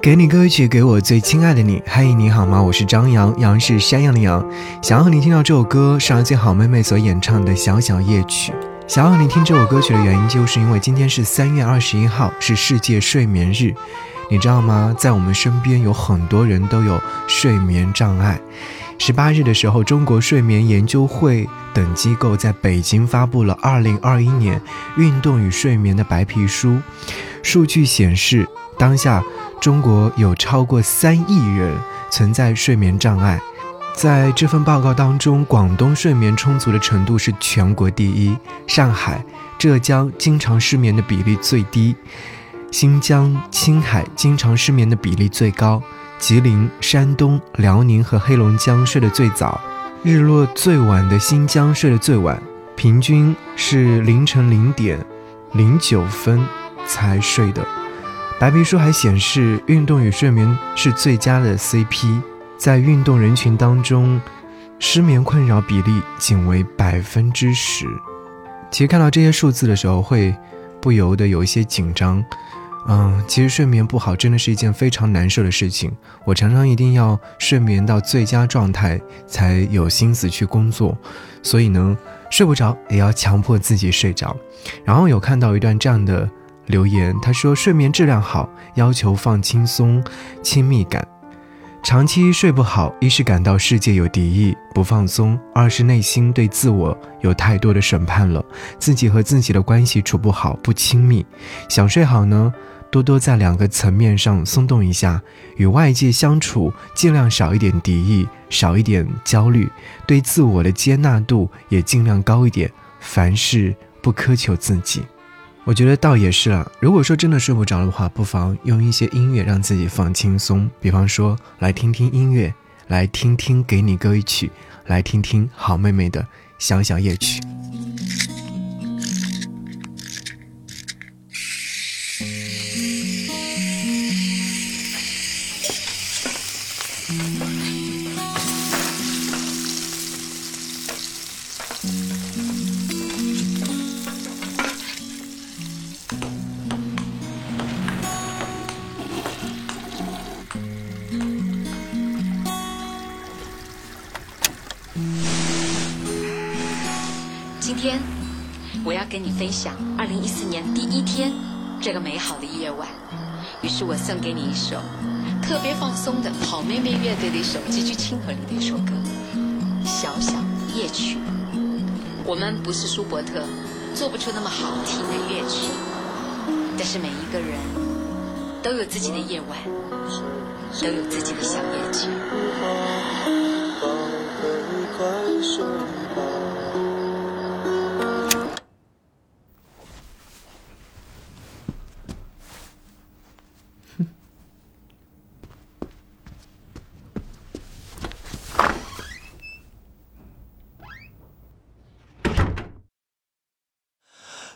给你歌曲，给我最亲爱的你。嗨，你好吗？我是张扬，杨是山羊的羊。想要和你听到这首歌，是来自好妹妹所演唱的《小小夜曲》。想要和你听这首歌曲的原因，就是因为今天是三月二十一号，是世界睡眠日。你知道吗？在我们身边有很多人都有睡眠障碍。十八日的时候，中国睡眠研究会等机构在北京发布了二零二一年运动与睡眠的白皮书。数据显示，当下。中国有超过三亿人存在睡眠障碍，在这份报告当中，广东睡眠充足的程度是全国第一，上海、浙江经常失眠的比例最低，新疆、青海经常失眠的比例最高，吉林、山东、辽宁和黑龙江睡得最早，日落最晚的新疆睡得最晚，平均是凌晨零点零九分才睡的。白皮书还显示，运动与睡眠是最佳的 CP。在运动人群当中，失眠困扰比例仅为百分之十。其实看到这些数字的时候，会不由得有一些紧张。嗯，其实睡眠不好真的是一件非常难受的事情。我常常一定要睡眠到最佳状态，才有心思去工作。所以呢，睡不着也要强迫自己睡着。然后有看到一段这样的。留言他说：“睡眠质量好，要求放轻松、亲密感。长期睡不好，一是感到世界有敌意，不放松；二是内心对自我有太多的审判了，自己和自己的关系处不好，不亲密。想睡好呢，多多在两个层面上松动一下，与外界相处尽量少一点敌意，少一点焦虑，对自我的接纳度也尽量高一点，凡事不苛求自己。”我觉得倒也是啊。如果说真的睡不着的话，不妨用一些音乐让自己放轻松。比方说，来听听音乐，来听听给你歌一曲，来听听好妹妹的小小夜曲。今天我要跟你分享二零一四年第一天这个美好的夜晚，于是我送给你一首特别放松的好妹妹乐队的一首极具亲和力的一首歌《小小夜曲》。我们不是舒伯特，做不出那么好听的乐曲，但是每一个人都有自己的夜晚，都有自己的小夜曲。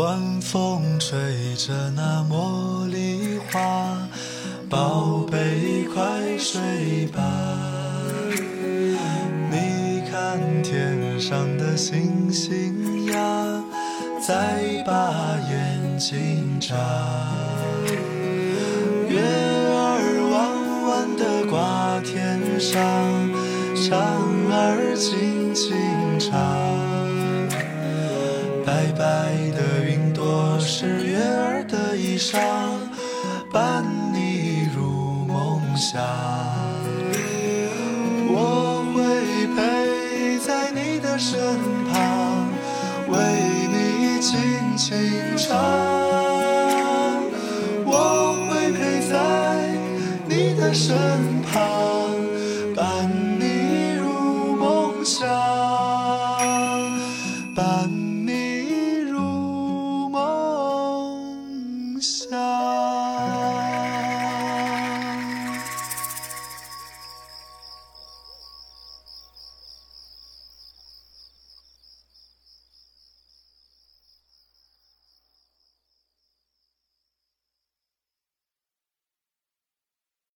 晚风吹着那茉莉花，宝贝快睡吧。你看天上的星星呀，在把眼睛眨。月儿弯弯的挂天上，蝉儿轻轻唱。白白的衣裳，伴你入梦乡。我会陪在你的身旁，为你轻轻唱。我会陪在你的身旁。